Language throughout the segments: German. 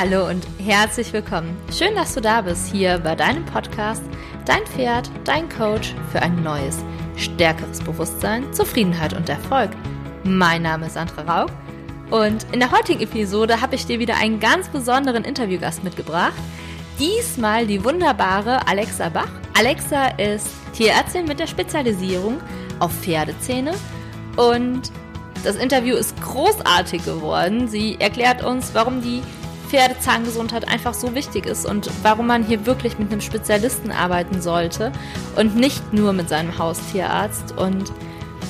Hallo und herzlich willkommen. Schön, dass du da bist hier bei deinem Podcast Dein Pferd, dein Coach für ein neues, stärkeres Bewusstsein, Zufriedenheit und Erfolg. Mein Name ist Sandra Rauch und in der heutigen Episode habe ich dir wieder einen ganz besonderen Interviewgast mitgebracht. Diesmal die wunderbare Alexa Bach. Alexa ist Tierärztin mit der Spezialisierung auf Pferdezähne und das Interview ist großartig geworden. Sie erklärt uns, warum die Pferdezahngesundheit einfach so wichtig ist und warum man hier wirklich mit einem Spezialisten arbeiten sollte und nicht nur mit seinem Haustierarzt. Und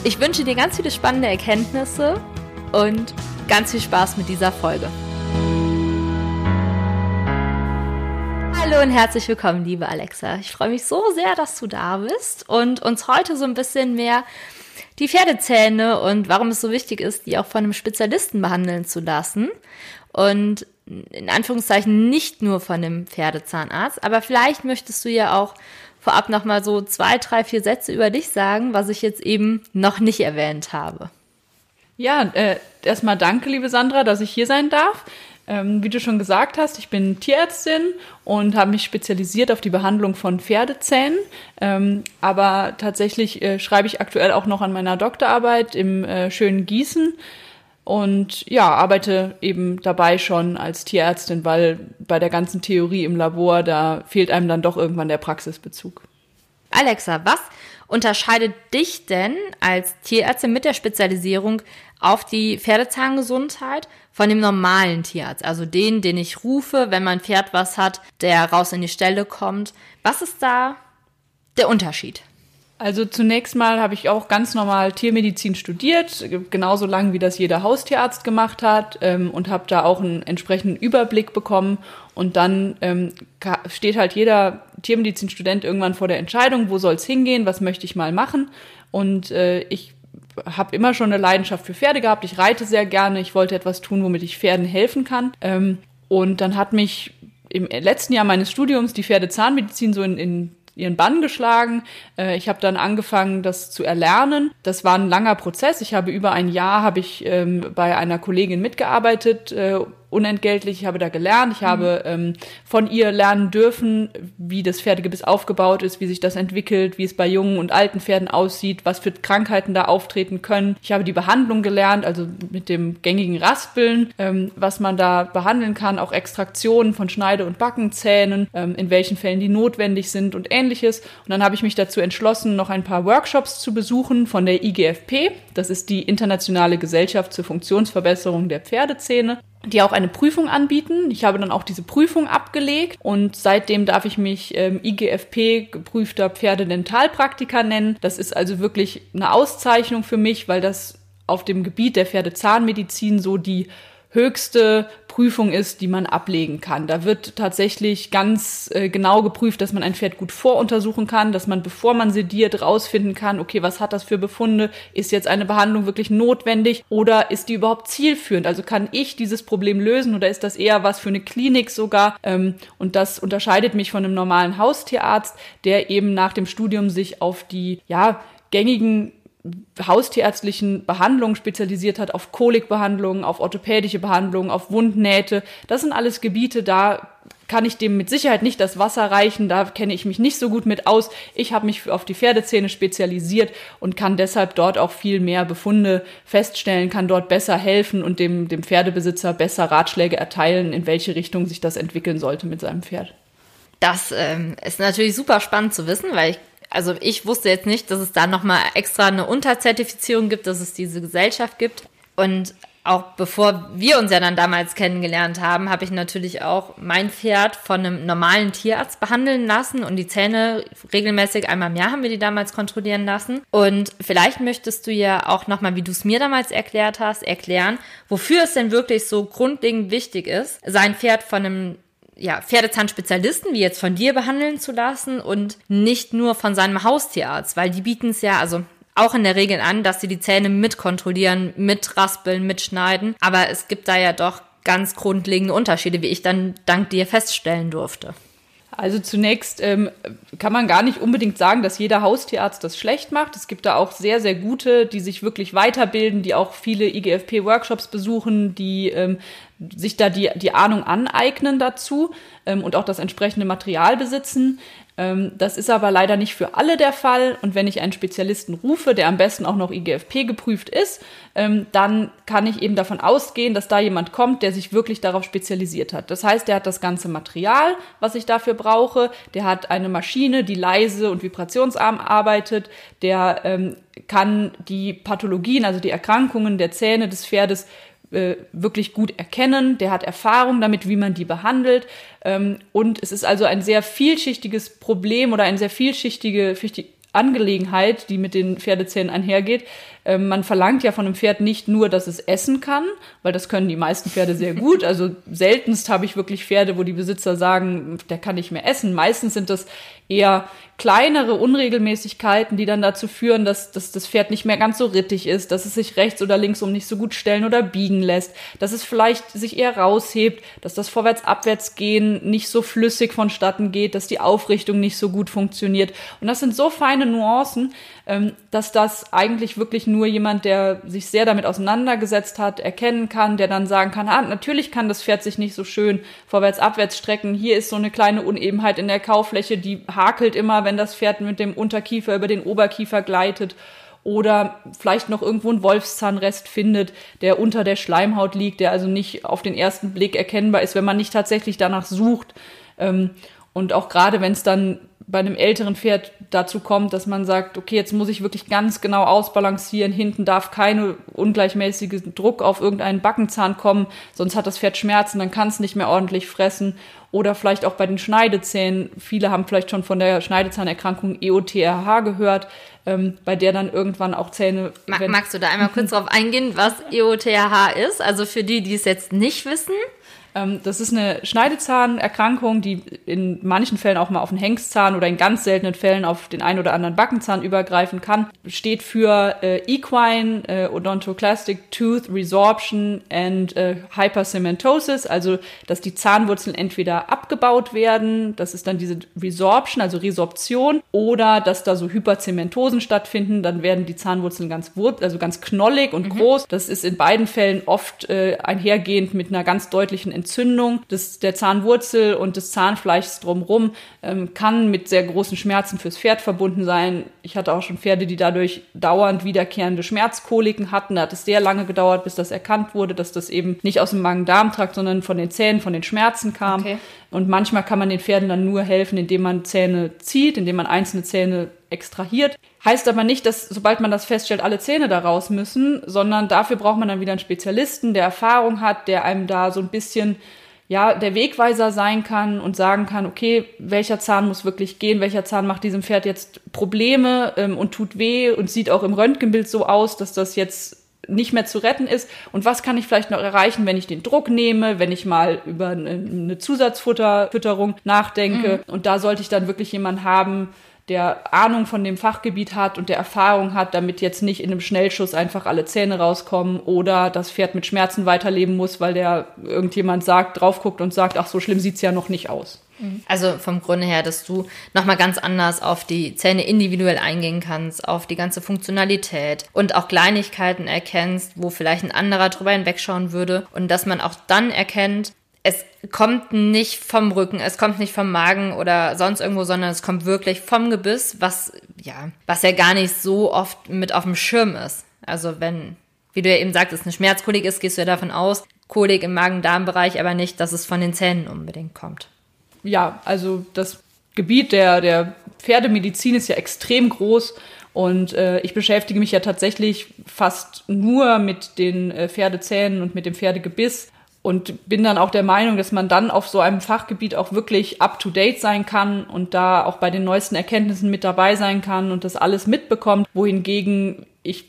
ich wünsche dir ganz viele spannende Erkenntnisse und ganz viel Spaß mit dieser Folge. Hallo und herzlich willkommen, liebe Alexa. Ich freue mich so sehr, dass du da bist und uns heute so ein bisschen mehr die Pferdezähne und warum es so wichtig ist, die auch von einem Spezialisten behandeln zu lassen. Und in Anführungszeichen nicht nur von einem Pferdezahnarzt, aber vielleicht möchtest du ja auch vorab nochmal so zwei, drei, vier Sätze über dich sagen, was ich jetzt eben noch nicht erwähnt habe. Ja, äh, erstmal danke, liebe Sandra, dass ich hier sein darf. Ähm, wie du schon gesagt hast, ich bin Tierärztin und habe mich spezialisiert auf die Behandlung von Pferdezähnen. Ähm, aber tatsächlich äh, schreibe ich aktuell auch noch an meiner Doktorarbeit im äh, schönen Gießen und ja, arbeite eben dabei schon als Tierärztin, weil bei der ganzen Theorie im Labor, da fehlt einem dann doch irgendwann der Praxisbezug. Alexa, was unterscheidet dich denn als Tierärztin mit der Spezialisierung auf die Pferdezahngesundheit von dem normalen Tierarzt, also den, den ich rufe, wenn mein Pferd was hat, der raus in die Stelle kommt. Was ist da der Unterschied? Also zunächst mal habe ich auch ganz normal Tiermedizin studiert, genauso lang wie das jeder Haustierarzt gemacht hat ähm, und habe da auch einen entsprechenden Überblick bekommen. Und dann ähm, steht halt jeder Tiermedizinstudent irgendwann vor der Entscheidung, wo soll es hingehen, was möchte ich mal machen. Und äh, ich habe immer schon eine Leidenschaft für Pferde gehabt. Ich reite sehr gerne. Ich wollte etwas tun, womit ich Pferden helfen kann. Ähm, und dann hat mich im letzten Jahr meines Studiums die Pferdezahnmedizin so in, in ihren Bann geschlagen. Äh, ich habe dann angefangen, das zu erlernen. Das war ein langer Prozess. Ich habe über ein Jahr habe ich ähm, bei einer Kollegin mitgearbeitet, äh, unentgeltlich. Ich habe da gelernt. Ich mhm. habe ähm, von ihr lernen dürfen, wie das Pferdegebiss aufgebaut ist, wie sich das entwickelt, wie es bei jungen und alten Pferden aussieht, was für Krankheiten da auftreten können. Ich habe die Behandlung gelernt, also mit dem gängigen Raspeln, ähm, was man da behandeln kann, auch Extraktionen von Schneide- und Backenzähnen, ähm, in welchen Fällen die notwendig sind und ähnliches. Und dann habe ich mich dazu entschlossen, noch ein paar Workshops zu besuchen von der IGFP. Das ist die Internationale Gesellschaft zur Funktionsverbesserung der Pferdezähne die auch eine Prüfung anbieten. Ich habe dann auch diese Prüfung abgelegt und seitdem darf ich mich ähm, IGFP geprüfter Pferdedentalpraktiker nennen. Das ist also wirklich eine Auszeichnung für mich, weil das auf dem Gebiet der Pferdezahnmedizin so die höchste Prüfung ist, die man ablegen kann. Da wird tatsächlich ganz äh, genau geprüft, dass man ein Pferd gut voruntersuchen kann, dass man, bevor man sediert, rausfinden kann, okay, was hat das für Befunde? Ist jetzt eine Behandlung wirklich notwendig oder ist die überhaupt zielführend? Also kann ich dieses Problem lösen oder ist das eher was für eine Klinik sogar? Ähm, und das unterscheidet mich von einem normalen Haustierarzt, der eben nach dem Studium sich auf die, ja, gängigen haustierärztlichen Behandlungen spezialisiert hat, auf Kolikbehandlungen, auf orthopädische Behandlungen, auf Wundnähte. Das sind alles Gebiete, da kann ich dem mit Sicherheit nicht das Wasser reichen, da kenne ich mich nicht so gut mit aus. Ich habe mich auf die Pferdezähne spezialisiert und kann deshalb dort auch viel mehr Befunde feststellen, kann dort besser helfen und dem, dem Pferdebesitzer besser Ratschläge erteilen, in welche Richtung sich das entwickeln sollte mit seinem Pferd. Das ähm, ist natürlich super spannend zu wissen, weil ich also ich wusste jetzt nicht, dass es da nochmal extra eine Unterzertifizierung gibt, dass es diese Gesellschaft gibt. Und auch bevor wir uns ja dann damals kennengelernt haben, habe ich natürlich auch mein Pferd von einem normalen Tierarzt behandeln lassen und die Zähne regelmäßig einmal im Jahr haben wir die damals kontrollieren lassen. Und vielleicht möchtest du ja auch nochmal, wie du es mir damals erklärt hast, erklären, wofür es denn wirklich so grundlegend wichtig ist, sein Pferd von einem ja, Pferdezahnspezialisten wie jetzt von dir behandeln zu lassen und nicht nur von seinem Haustierarzt, weil die bieten es ja, also auch in der Regel an, dass sie die Zähne mitkontrollieren, mitraspeln, mitschneiden. Aber es gibt da ja doch ganz grundlegende Unterschiede, wie ich dann dank dir feststellen durfte. Also zunächst ähm, kann man gar nicht unbedingt sagen, dass jeder Haustierarzt das schlecht macht. Es gibt da auch sehr, sehr gute, die sich wirklich weiterbilden, die auch viele IGFP-Workshops besuchen, die ähm, sich da die, die Ahnung aneignen dazu ähm, und auch das entsprechende Material besitzen. Ähm, das ist aber leider nicht für alle der Fall. Und wenn ich einen Spezialisten rufe, der am besten auch noch IGFP geprüft ist, ähm, dann kann ich eben davon ausgehen, dass da jemand kommt, der sich wirklich darauf spezialisiert hat. Das heißt, der hat das ganze Material, was ich dafür brauche. Der hat eine Maschine, die leise und vibrationsarm arbeitet. Der ähm, kann die Pathologien, also die Erkrankungen der Zähne des Pferdes äh, wirklich gut erkennen, der hat Erfahrung damit, wie man die behandelt. Ähm, und es ist also ein sehr vielschichtiges Problem oder eine sehr vielschichtige Angelegenheit, die mit den Pferdezähnen einhergeht. Ähm, man verlangt ja von einem Pferd nicht nur, dass es essen kann, weil das können die meisten Pferde sehr gut. Also seltenst habe ich wirklich Pferde, wo die Besitzer sagen, der kann nicht mehr essen. Meistens sind das eher kleinere Unregelmäßigkeiten, die dann dazu führen, dass, dass das Pferd nicht mehr ganz so rittig ist, dass es sich rechts oder links um nicht so gut stellen oder biegen lässt, dass es vielleicht sich eher raushebt, dass das Vorwärts-Abwärts-Gehen nicht so flüssig vonstatten geht, dass die Aufrichtung nicht so gut funktioniert. Und das sind so feine Nuancen, dass das eigentlich wirklich nur jemand, der sich sehr damit auseinandergesetzt hat, erkennen kann, der dann sagen kann, ah, natürlich kann das Pferd sich nicht so schön vorwärts-abwärts strecken. Hier ist so eine kleine Unebenheit in der Kaufläche, die hakelt immer, wenn das Pferd mit dem Unterkiefer über den Oberkiefer gleitet oder vielleicht noch irgendwo einen Wolfszahnrest findet, der unter der Schleimhaut liegt, der also nicht auf den ersten Blick erkennbar ist, wenn man nicht tatsächlich danach sucht. Ähm, und auch gerade wenn es dann bei einem älteren Pferd dazu kommt, dass man sagt, okay, jetzt muss ich wirklich ganz genau ausbalancieren, hinten darf keine ungleichmäßige Druck auf irgendeinen Backenzahn kommen, sonst hat das Pferd Schmerzen, dann kann es nicht mehr ordentlich fressen. Oder vielleicht auch bei den Schneidezähnen. Viele haben vielleicht schon von der Schneidezahnerkrankung EOTRH gehört, ähm, bei der dann irgendwann auch Zähne. Magst du da einmal kurz drauf eingehen, was EOTRH ist? Also für die, die es jetzt nicht wissen. Ähm, das ist eine Schneidezahnerkrankung, die in manchen Fällen auch mal auf den Hengstzahn oder in ganz seltenen Fällen auf den einen oder anderen Backenzahn übergreifen kann. Steht für äh, Equine äh, Odontoclastic Tooth Resorption and äh, Hypercementosis, also dass die Zahnwurzeln entweder abgebaut werden, das ist dann diese Resorption, also Resorption, oder dass da so Hyperzementosen stattfinden, dann werden die Zahnwurzeln ganz also ganz knollig und mhm. groß. Das ist in beiden Fällen oft äh, einhergehend mit einer ganz deutlichen Entzündung des, der Zahnwurzel und des Zahnfleischs drumherum ähm, kann mit sehr großen Schmerzen fürs Pferd verbunden sein. Ich hatte auch schon Pferde, die dadurch dauernd wiederkehrende Schmerzkoliken hatten. Da hat es sehr lange gedauert, bis das erkannt wurde, dass das eben nicht aus dem Magen-Darm-Trakt, sondern von den Zähnen, von den Schmerzen kam. Okay. Und manchmal kann man den Pferden dann nur helfen, indem man Zähne zieht, indem man einzelne Zähne extrahiert. Heißt aber nicht, dass sobald man das feststellt, alle Zähne da raus müssen, sondern dafür braucht man dann wieder einen Spezialisten, der Erfahrung hat, der einem da so ein bisschen ja, der Wegweiser sein kann und sagen kann, okay, welcher Zahn muss wirklich gehen, welcher Zahn macht diesem Pferd jetzt Probleme ähm, und tut weh und sieht auch im Röntgenbild so aus, dass das jetzt nicht mehr zu retten ist und was kann ich vielleicht noch erreichen, wenn ich den Druck nehme, wenn ich mal über eine Zusatzfutterung nachdenke mhm. und da sollte ich dann wirklich jemanden haben, der Ahnung von dem Fachgebiet hat und der Erfahrung hat, damit jetzt nicht in einem Schnellschuss einfach alle Zähne rauskommen oder das Pferd mit Schmerzen weiterleben muss, weil der irgendjemand sagt, drauf guckt und sagt, ach, so schlimm sieht's ja noch nicht aus. Mhm. Also vom Grunde her, dass du nochmal ganz anders auf die Zähne individuell eingehen kannst, auf die ganze Funktionalität und auch Kleinigkeiten erkennst, wo vielleicht ein anderer drüber hinwegschauen würde und dass man auch dann erkennt, es kommt nicht vom Rücken, es kommt nicht vom Magen oder sonst irgendwo, sondern es kommt wirklich vom Gebiss, was ja, was ja gar nicht so oft mit auf dem Schirm ist. Also wenn, wie du ja eben sagtest, eine Schmerzkolik ist, gehst du ja davon aus, Kolik im Magen-Darm-Bereich, aber nicht, dass es von den Zähnen unbedingt kommt. Ja, also das Gebiet der, der Pferdemedizin ist ja extrem groß und äh, ich beschäftige mich ja tatsächlich fast nur mit den äh, Pferdezähnen und mit dem Pferdegebiss und bin dann auch der Meinung, dass man dann auf so einem Fachgebiet auch wirklich up-to-date sein kann und da auch bei den neuesten Erkenntnissen mit dabei sein kann und das alles mitbekommt, wohingegen ich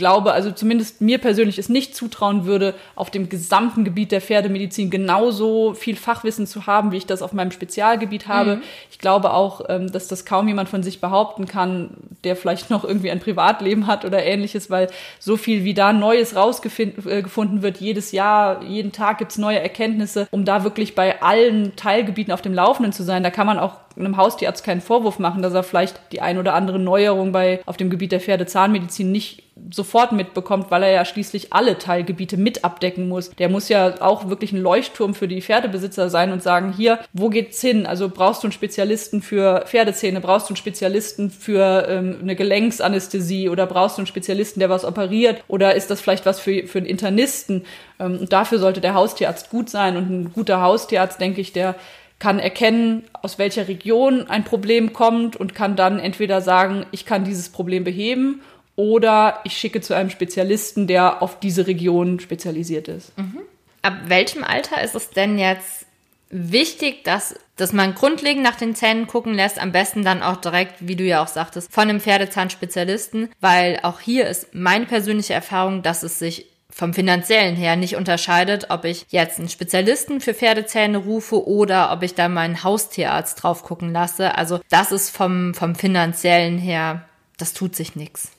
glaube, also zumindest mir persönlich es nicht zutrauen würde, auf dem gesamten Gebiet der Pferdemedizin genauso viel Fachwissen zu haben, wie ich das auf meinem Spezialgebiet habe. Mhm. Ich glaube auch, ähm, dass das kaum jemand von sich behaupten kann, der vielleicht noch irgendwie ein Privatleben hat oder ähnliches, weil so viel wie da Neues rausgefunden äh, wird, jedes Jahr, jeden Tag gibt's neue Erkenntnisse, um da wirklich bei allen Teilgebieten auf dem Laufenden zu sein. Da kann man auch einem Haustierarzt keinen Vorwurf machen, dass er vielleicht die ein oder andere Neuerung bei, auf dem Gebiet der Pferdezahnmedizin nicht sofort mitbekommt, weil er ja schließlich alle Teilgebiete mit abdecken muss. Der muss ja auch wirklich ein Leuchtturm für die Pferdebesitzer sein und sagen, hier, wo geht's hin? Also brauchst du einen Spezialisten für Pferdezähne, brauchst du einen Spezialisten für ähm, eine Gelenksanästhesie oder brauchst du einen Spezialisten, der was operiert oder ist das vielleicht was für, für einen Internisten? Ähm, und dafür sollte der Haustierarzt gut sein und ein guter Haustierarzt, denke ich, der kann erkennen, aus welcher Region ein Problem kommt und kann dann entweder sagen, ich kann dieses Problem beheben oder ich schicke zu einem Spezialisten, der auf diese Region spezialisiert ist. Mhm. Ab welchem Alter ist es denn jetzt wichtig, dass, dass man grundlegend nach den Zähnen gucken lässt, am besten dann auch direkt, wie du ja auch sagtest, von einem Pferdezahnspezialisten, weil auch hier ist meine persönliche Erfahrung, dass es sich vom finanziellen her nicht unterscheidet, ob ich jetzt einen Spezialisten für Pferdezähne rufe oder ob ich da meinen Haustierarzt drauf gucken lasse. Also das ist vom, vom finanziellen her, das tut sich nichts.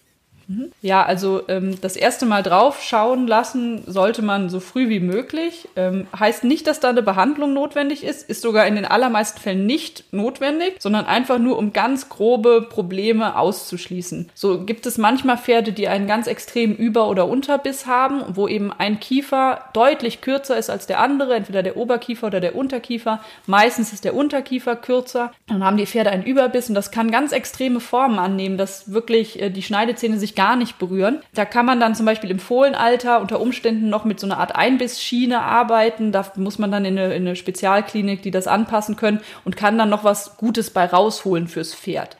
Ja, also ähm, das erste Mal drauf schauen lassen sollte man so früh wie möglich. Ähm, heißt nicht, dass da eine Behandlung notwendig ist, ist sogar in den allermeisten Fällen nicht notwendig, sondern einfach nur, um ganz grobe Probleme auszuschließen. So gibt es manchmal Pferde, die einen ganz extremen Über- oder Unterbiss haben, wo eben ein Kiefer deutlich kürzer ist als der andere, entweder der Oberkiefer oder der Unterkiefer. Meistens ist der Unterkiefer kürzer. Dann haben die Pferde einen Überbiss und das kann ganz extreme Formen annehmen, dass wirklich äh, die Schneidezähne sich gar nicht berühren. Da kann man dann zum Beispiel im Fohlenalter unter Umständen noch mit so einer Art Einbissschiene arbeiten. Da muss man dann in eine, in eine Spezialklinik, die das anpassen können und kann dann noch was Gutes bei rausholen fürs Pferd.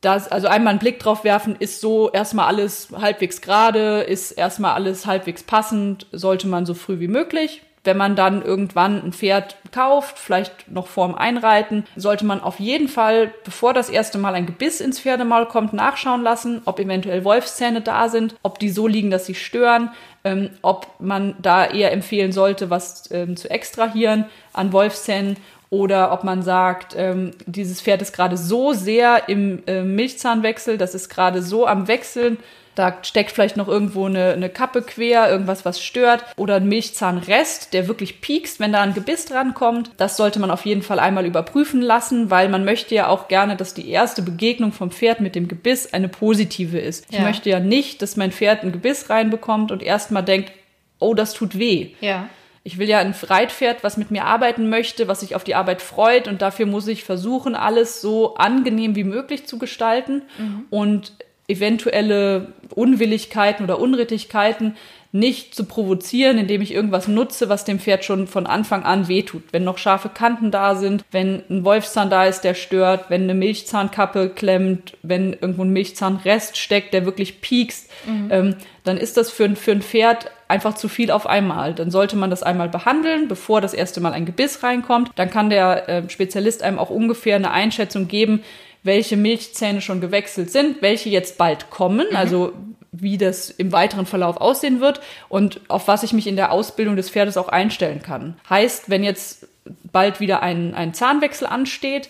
Das, also einmal einen Blick drauf werfen, ist so erstmal alles halbwegs gerade, ist erstmal alles halbwegs passend, sollte man so früh wie möglich wenn man dann irgendwann ein Pferd kauft, vielleicht noch vorm Einreiten, sollte man auf jeden Fall, bevor das erste Mal ein Gebiss ins Pferdemaul kommt, nachschauen lassen, ob eventuell Wolfszähne da sind, ob die so liegen, dass sie stören, ähm, ob man da eher empfehlen sollte, was ähm, zu extrahieren an Wolfszähnen oder ob man sagt, ähm, dieses Pferd ist gerade so sehr im äh, Milchzahnwechsel, das ist gerade so am Wechseln, da steckt vielleicht noch irgendwo eine, eine Kappe quer, irgendwas, was stört. Oder ein Milchzahnrest, der wirklich piekst, wenn da ein Gebiss drankommt. Das sollte man auf jeden Fall einmal überprüfen lassen, weil man möchte ja auch gerne, dass die erste Begegnung vom Pferd mit dem Gebiss eine positive ist. Ich möchte ja nicht, dass mein Pferd ein Gebiss reinbekommt und erstmal denkt, oh, das tut weh. Ja. Ich will ja ein Reitpferd, was mit mir arbeiten möchte, was sich auf die Arbeit freut und dafür muss ich versuchen, alles so angenehm wie möglich zu gestalten. Mhm. Und eventuelle Unwilligkeiten oder Unrittigkeiten nicht zu provozieren, indem ich irgendwas nutze, was dem Pferd schon von Anfang an wehtut. Wenn noch scharfe Kanten da sind, wenn ein Wolfszahn da ist, der stört, wenn eine Milchzahnkappe klemmt, wenn irgendwo ein Milchzahnrest steckt, der wirklich piekst, mhm. ähm, dann ist das für, für ein Pferd einfach zu viel auf einmal. Dann sollte man das einmal behandeln, bevor das erste Mal ein Gebiss reinkommt. Dann kann der äh, Spezialist einem auch ungefähr eine Einschätzung geben, welche Milchzähne schon gewechselt sind, welche jetzt bald kommen, mhm. also wie das im weiteren Verlauf aussehen wird und auf was ich mich in der Ausbildung des Pferdes auch einstellen kann. Heißt, wenn jetzt bald wieder ein, ein Zahnwechsel ansteht,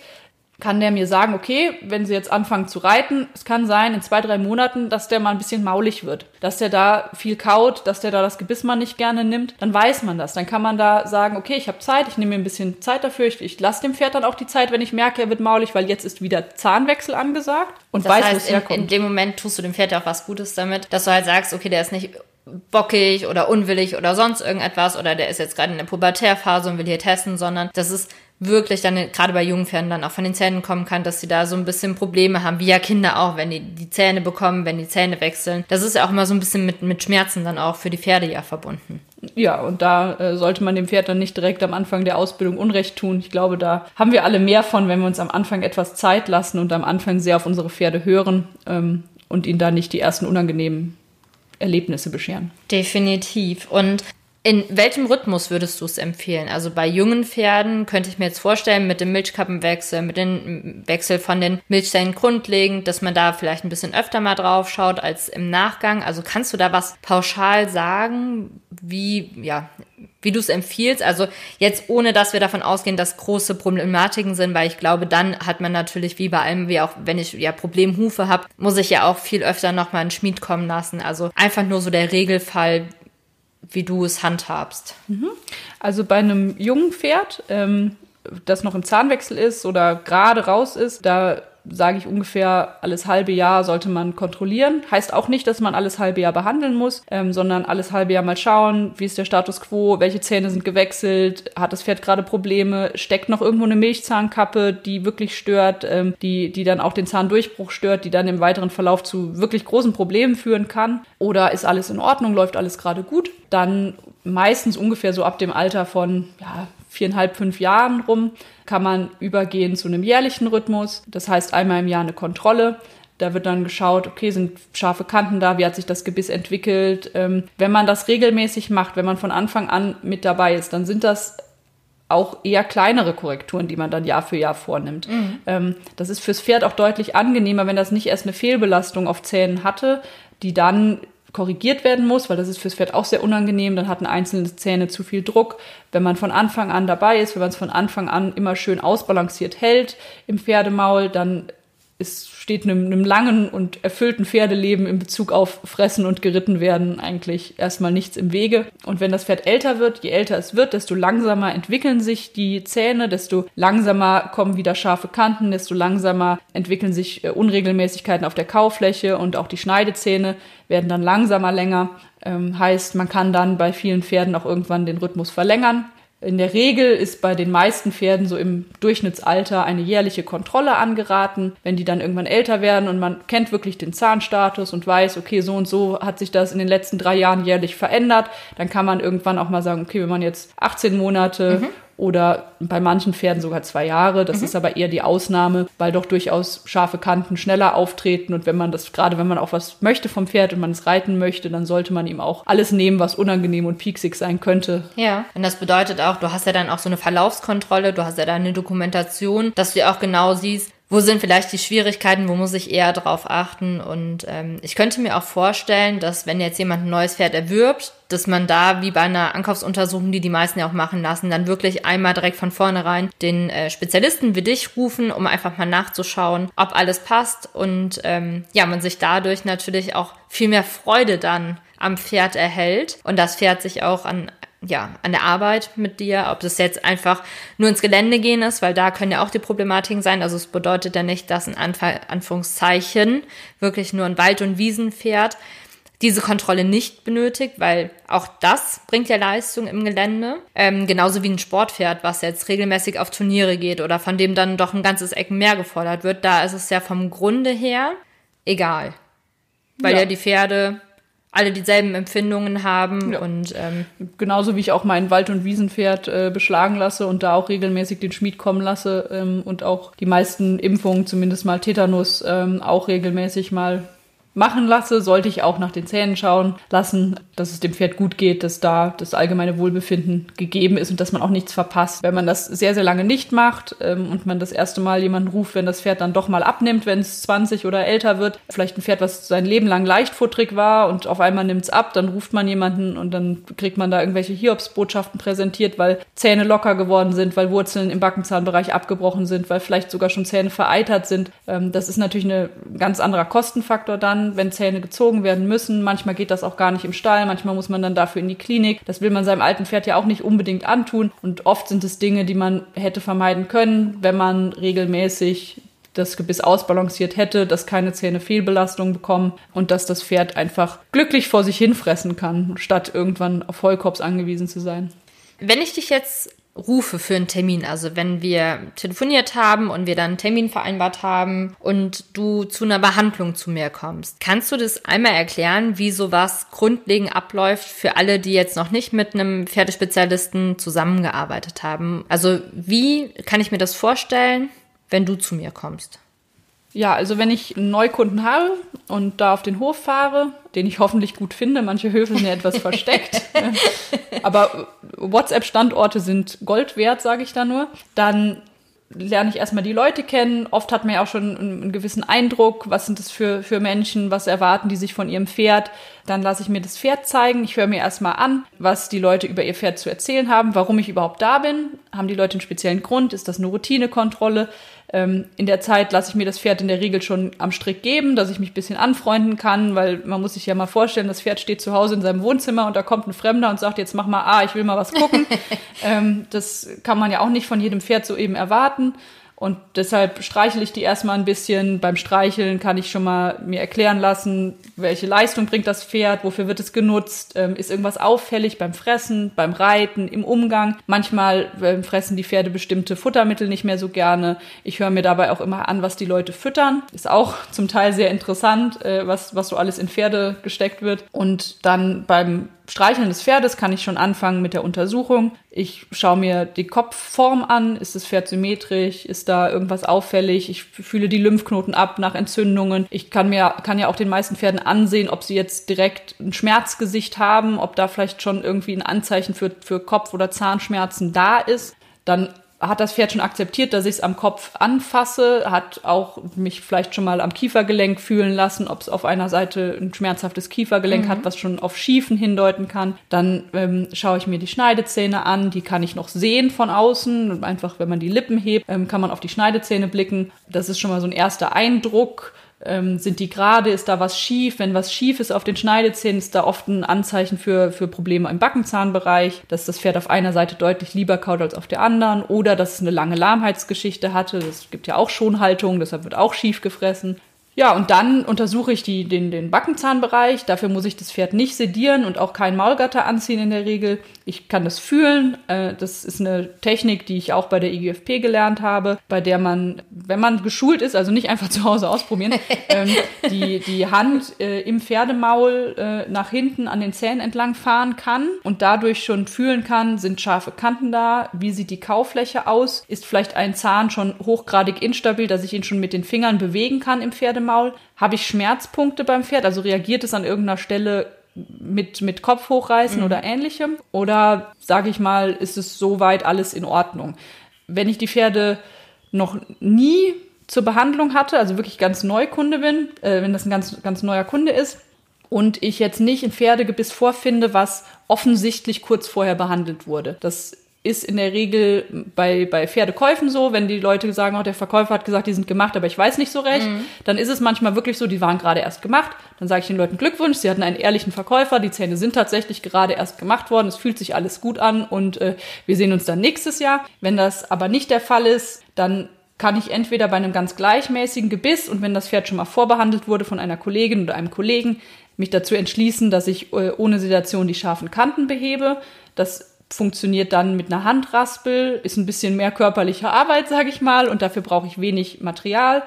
kann der mir sagen, okay, wenn sie jetzt anfangen zu reiten, es kann sein, in zwei, drei Monaten, dass der mal ein bisschen maulig wird, dass der da viel kaut, dass der da das Gebiss mal nicht gerne nimmt, dann weiß man das. Dann kann man da sagen, okay, ich habe Zeit, ich nehme mir ein bisschen Zeit dafür, ich, ich lasse dem Pferd dann auch die Zeit, wenn ich merke, er wird maulig, weil jetzt ist wieder Zahnwechsel angesagt und das weiß, heißt, wo es herkommt. In, in dem Moment tust du dem Pferd ja auch was Gutes damit, dass du halt sagst, okay, der ist nicht bockig oder unwillig oder sonst irgendetwas oder der ist jetzt gerade in der Pubertärphase und will hier testen, sondern das ist wirklich dann gerade bei jungen Pferden dann auch von den Zähnen kommen kann, dass sie da so ein bisschen Probleme haben, wie ja Kinder auch, wenn die die Zähne bekommen, wenn die Zähne wechseln. Das ist ja auch immer so ein bisschen mit, mit Schmerzen dann auch für die Pferde ja verbunden. Ja, und da äh, sollte man dem Pferd dann nicht direkt am Anfang der Ausbildung Unrecht tun. Ich glaube, da haben wir alle mehr von, wenn wir uns am Anfang etwas Zeit lassen und am Anfang sehr auf unsere Pferde hören ähm, und ihnen da nicht die ersten unangenehmen Erlebnisse bescheren. Definitiv. Und in welchem Rhythmus würdest du es empfehlen? Also bei jungen Pferden könnte ich mir jetzt vorstellen, mit dem Milchkappenwechsel, mit dem Wechsel von den Milchzellen grundlegend, dass man da vielleicht ein bisschen öfter mal drauf schaut als im Nachgang. Also kannst du da was pauschal sagen, wie, ja, wie du es empfiehlst? Also jetzt ohne, dass wir davon ausgehen, dass große Problematiken sind, weil ich glaube, dann hat man natürlich wie bei allem, wie auch wenn ich ja Problemhufe habe, muss ich ja auch viel öfter nochmal einen Schmied kommen lassen. Also einfach nur so der Regelfall, wie du es handhabst. Mhm. Also bei einem jungen Pferd, ähm, das noch im Zahnwechsel ist oder gerade raus ist, da sage ich ungefähr alles halbe Jahr sollte man kontrollieren. Heißt auch nicht, dass man alles halbe Jahr behandeln muss, ähm, sondern alles halbe Jahr mal schauen, wie ist der Status quo, welche Zähne sind gewechselt, hat das Pferd gerade Probleme, steckt noch irgendwo eine Milchzahnkappe, die wirklich stört, ähm, die, die dann auch den Zahndurchbruch stört, die dann im weiteren Verlauf zu wirklich großen Problemen führen kann. Oder ist alles in Ordnung, läuft alles gerade gut? Dann meistens ungefähr so ab dem Alter von ja, viereinhalb, fünf Jahren rum kann man übergehen zu einem jährlichen Rhythmus. Das heißt einmal im Jahr eine Kontrolle. Da wird dann geschaut, okay, sind scharfe Kanten da, wie hat sich das Gebiss entwickelt. Ähm, wenn man das regelmäßig macht, wenn man von Anfang an mit dabei ist, dann sind das auch eher kleinere Korrekturen, die man dann Jahr für Jahr vornimmt. Mhm. Ähm, das ist fürs Pferd auch deutlich angenehmer, wenn das nicht erst eine Fehlbelastung auf Zähnen hatte, die dann korrigiert werden muss, weil das ist fürs Pferd auch sehr unangenehm. Dann hatten einzelne Zähne zu viel Druck. Wenn man von Anfang an dabei ist, wenn man es von Anfang an immer schön ausbalanciert hält im Pferdemaul, dann ist, steht einem, einem langen und erfüllten Pferdeleben in Bezug auf Fressen und geritten werden eigentlich erstmal nichts im Wege. Und wenn das Pferd älter wird, je älter es wird, desto langsamer entwickeln sich die Zähne, desto langsamer kommen wieder scharfe Kanten, desto langsamer entwickeln sich äh, Unregelmäßigkeiten auf der Kaufläche und auch die Schneidezähne werden dann langsamer länger. Ähm, heißt, man kann dann bei vielen Pferden auch irgendwann den Rhythmus verlängern. In der Regel ist bei den meisten Pferden so im Durchschnittsalter eine jährliche Kontrolle angeraten. Wenn die dann irgendwann älter werden und man kennt wirklich den Zahnstatus und weiß, okay, so und so hat sich das in den letzten drei Jahren jährlich verändert, dann kann man irgendwann auch mal sagen, okay, wenn man jetzt 18 Monate mhm oder bei manchen Pferden sogar zwei Jahre. Das mhm. ist aber eher die Ausnahme, weil doch durchaus scharfe Kanten schneller auftreten und wenn man das, gerade wenn man auch was möchte vom Pferd und man es reiten möchte, dann sollte man ihm auch alles nehmen, was unangenehm und pieksig sein könnte. Ja, und das bedeutet auch, du hast ja dann auch so eine Verlaufskontrolle, du hast ja dann eine Dokumentation, dass du ja auch genau siehst, wo sind vielleicht die Schwierigkeiten, wo muss ich eher drauf achten. Und ähm, ich könnte mir auch vorstellen, dass wenn jetzt jemand ein neues Pferd erwirbt, dass man da wie bei einer Ankaufsuntersuchung, die die meisten ja auch machen lassen, dann wirklich einmal direkt von vornherein den äh, Spezialisten wie dich rufen, um einfach mal nachzuschauen, ob alles passt und ähm, ja, man sich dadurch natürlich auch viel mehr Freude dann am Pferd erhält und das Pferd sich auch an ja, an der Arbeit mit dir, ob das jetzt einfach nur ins Gelände gehen ist, weil da können ja auch die Problematiken sein. Also es bedeutet ja nicht, dass ein Anf Anführungszeichen wirklich nur ein Wald- und Wiesenpferd diese Kontrolle nicht benötigt, weil auch das bringt ja Leistung im Gelände. Ähm, genauso wie ein Sportpferd, was jetzt regelmäßig auf Turniere geht oder von dem dann doch ein ganzes Ecken mehr gefordert wird. Da ist es ja vom Grunde her egal. Weil ja, ja die Pferde alle dieselben Empfindungen haben ja. und ähm, genauso wie ich auch mein Wald- und Wiesenpferd äh, beschlagen lasse und da auch regelmäßig den Schmied kommen lasse ähm, und auch die meisten Impfungen, zumindest mal Tetanus, ähm, auch regelmäßig mal machen lasse, sollte ich auch nach den Zähnen schauen lassen, dass es dem Pferd gut geht, dass da das allgemeine Wohlbefinden gegeben ist und dass man auch nichts verpasst. Wenn man das sehr, sehr lange nicht macht ähm, und man das erste Mal jemanden ruft, wenn das Pferd dann doch mal abnimmt, wenn es 20 oder älter wird, vielleicht ein Pferd, was sein Leben lang leichtfuttrig war und auf einmal nimmt es ab, dann ruft man jemanden und dann kriegt man da irgendwelche Hiobsbotschaften präsentiert, weil Zähne locker geworden sind, weil Wurzeln im Backenzahnbereich abgebrochen sind, weil vielleicht sogar schon Zähne vereitert sind. Ähm, das ist natürlich ein ganz anderer Kostenfaktor dann wenn Zähne gezogen werden müssen. Manchmal geht das auch gar nicht im Stall, manchmal muss man dann dafür in die Klinik. Das will man seinem alten Pferd ja auch nicht unbedingt antun. Und oft sind es Dinge, die man hätte vermeiden können, wenn man regelmäßig das Gebiss ausbalanciert hätte, dass keine Zähne Fehlbelastung bekommen und dass das Pferd einfach glücklich vor sich hinfressen kann, statt irgendwann auf Heulkorps angewiesen zu sein. Wenn ich dich jetzt rufe für einen Termin. Also wenn wir telefoniert haben und wir dann einen Termin vereinbart haben und du zu einer Behandlung zu mir kommst. Kannst du das einmal erklären, wie sowas grundlegend abläuft für alle, die jetzt noch nicht mit einem Pferdespezialisten zusammengearbeitet haben? Also wie kann ich mir das vorstellen, wenn du zu mir kommst? Ja, also wenn ich einen Neukunden habe und da auf den Hof fahre, den ich hoffentlich gut finde, manche Höfe sind ja etwas versteckt, aber WhatsApp-Standorte sind Gold wert, sage ich da nur, dann lerne ich erstmal die Leute kennen. Oft hat man ja auch schon einen, einen, gewissen Eindruck, was sind das für, für Menschen, was erwarten die sich von ihrem Pferd. Dann lasse ich mir das Pferd zeigen. Ich höre mir erstmal an, was die Leute über ihr Pferd zu erzählen haben, warum ich überhaupt da bin. Haben die Leute einen speziellen Grund? Ist das eine Routinekontrolle? Ähm, in der Zeit lasse ich mir das Pferd in der Regel schon am Strick geben, dass ich mich ein bisschen anfreunden kann, weil man muss sich ja mal vorstellen, das Pferd steht zu Hause in seinem Wohnzimmer und da kommt ein Fremder und sagt, jetzt mach mal, ah, ich will mal was gucken. ähm, das kann man ja auch nicht von jedem Pferd so eben erwarten. Und deshalb streichle ich die erstmal ein bisschen. Beim Streicheln kann ich schon mal mir erklären lassen, welche Leistung bringt das Pferd, wofür wird es genutzt, ähm, ist irgendwas auffällig beim Fressen, beim Reiten, im Umgang. Manchmal äh, fressen die Pferde bestimmte Futtermittel nicht mehr so gerne. Ich höre mir dabei auch immer an, was die Leute füttern. Ist auch zum Teil sehr interessant, äh, was, was so alles in Pferde gesteckt wird. Und dann beim Streicheln des Pferdes kann ich schon anfangen mit der Untersuchung. Ich schaue mir die Kopfform an. Ist das Pferd symmetrisch? Ist da irgendwas auffällig? Ich fühle die Lymphknoten ab nach Entzündungen. Ich kann mir, kann ja auch den meisten Pferden ansehen, ob sie jetzt direkt ein Schmerzgesicht haben, ob da vielleicht schon irgendwie ein Anzeichen für, für Kopf- oder Zahnschmerzen da ist. Dann hat das Pferd schon akzeptiert, dass ich es am Kopf anfasse, hat auch mich vielleicht schon mal am Kiefergelenk fühlen lassen, ob es auf einer Seite ein schmerzhaftes Kiefergelenk mhm. hat, was schon auf Schiefen hindeuten kann. Dann ähm, schaue ich mir die Schneidezähne an, die kann ich noch sehen von außen. Und einfach, wenn man die Lippen hebt, ähm, kann man auf die Schneidezähne blicken. Das ist schon mal so ein erster Eindruck. Ähm, sind die gerade? Ist da was schief? Wenn was schief ist auf den Schneidezähnen, ist da oft ein Anzeichen für, für Probleme im Backenzahnbereich, dass das Pferd auf einer Seite deutlich lieber kaut als auf der anderen oder dass es eine lange Lahmheitsgeschichte hatte. Es gibt ja auch Schonhaltung, deshalb wird auch schief gefressen. Ja, und dann untersuche ich die, den, den Backenzahnbereich. Dafür muss ich das Pferd nicht sedieren und auch kein Maulgatter anziehen in der Regel. Ich kann das fühlen. Äh, das ist eine Technik, die ich auch bei der IGFP gelernt habe, bei der man, wenn man geschult ist, also nicht einfach zu Hause ausprobieren, ähm, die, die Hand äh, im Pferdemaul äh, nach hinten an den Zähnen entlang fahren kann und dadurch schon fühlen kann, sind scharfe Kanten da, wie sieht die Kaufläche aus, ist vielleicht ein Zahn schon hochgradig instabil, dass ich ihn schon mit den Fingern bewegen kann im Pferdemaul Maul? Habe ich Schmerzpunkte beim Pferd? Also reagiert es an irgendeiner Stelle mit, mit Kopf hochreißen mhm. oder ähnlichem? Oder sage ich mal, ist es soweit alles in Ordnung? Wenn ich die Pferde noch nie zur Behandlung hatte, also wirklich ganz Neukunde bin, äh, wenn das ein ganz, ganz neuer Kunde ist, und ich jetzt nicht ein Pferdegebiss vorfinde, was offensichtlich kurz vorher behandelt wurde. Das ist in der Regel bei, bei Pferdekäufen so, wenn die Leute sagen, oh, der Verkäufer hat gesagt, die sind gemacht, aber ich weiß nicht so recht, mhm. dann ist es manchmal wirklich so, die waren gerade erst gemacht. Dann sage ich den Leuten Glückwunsch, sie hatten einen ehrlichen Verkäufer, die Zähne sind tatsächlich gerade erst gemacht worden, es fühlt sich alles gut an und äh, wir sehen uns dann nächstes Jahr. Wenn das aber nicht der Fall ist, dann kann ich entweder bei einem ganz gleichmäßigen Gebiss und wenn das Pferd schon mal vorbehandelt wurde von einer Kollegin oder einem Kollegen, mich dazu entschließen, dass ich äh, ohne Sedation die scharfen Kanten behebe. Das funktioniert dann mit einer Handraspel, ist ein bisschen mehr körperliche Arbeit, sage ich mal, und dafür brauche ich wenig Material.